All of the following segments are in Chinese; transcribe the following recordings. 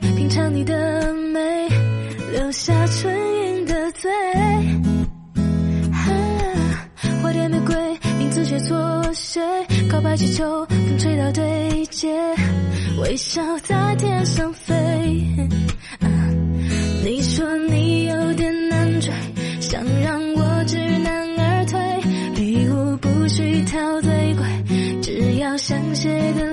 品尝你的美留下唇印的嘴。花店玫瑰名字写错谁告白气球风吹到对街微笑在天上飞。你说你有点难追想让我知难而退礼物不需挑最贵只要香榭的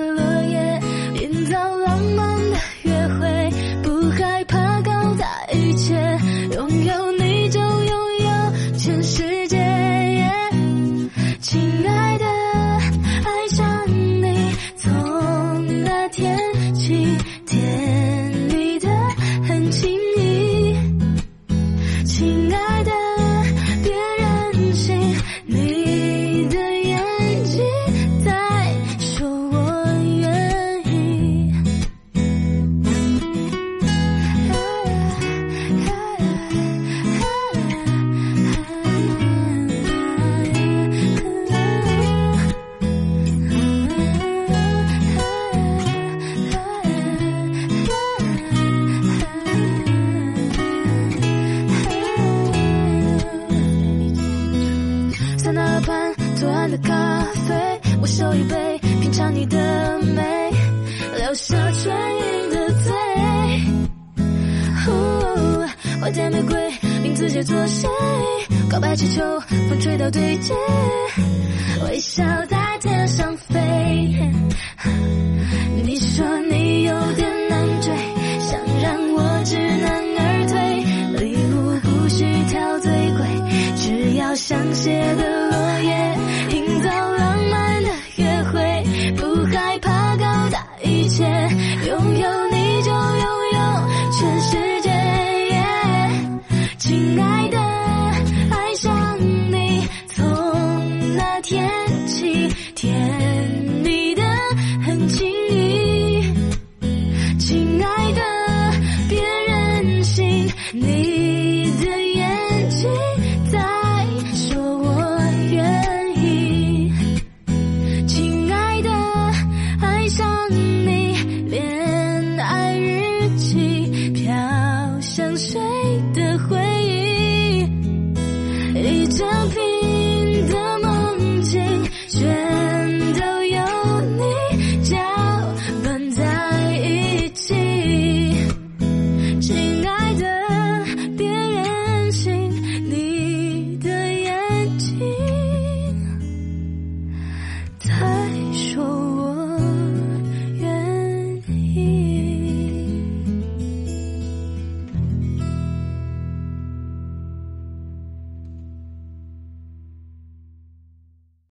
在那畔左岸的咖啡，我手一杯，品尝你的美，留下唇印的嘴。哦，花店玫瑰，名字写作谁？告白气球，风吹到对街，微笑在天上飞。你说你有点难追，想让我知难而退，礼物不需挑最贵，只要相信。甜蜜的很轻易亲爱的别任性你的眼睛在说我愿意亲爱的爱上你恋爱日记飘香水的回忆一整瓶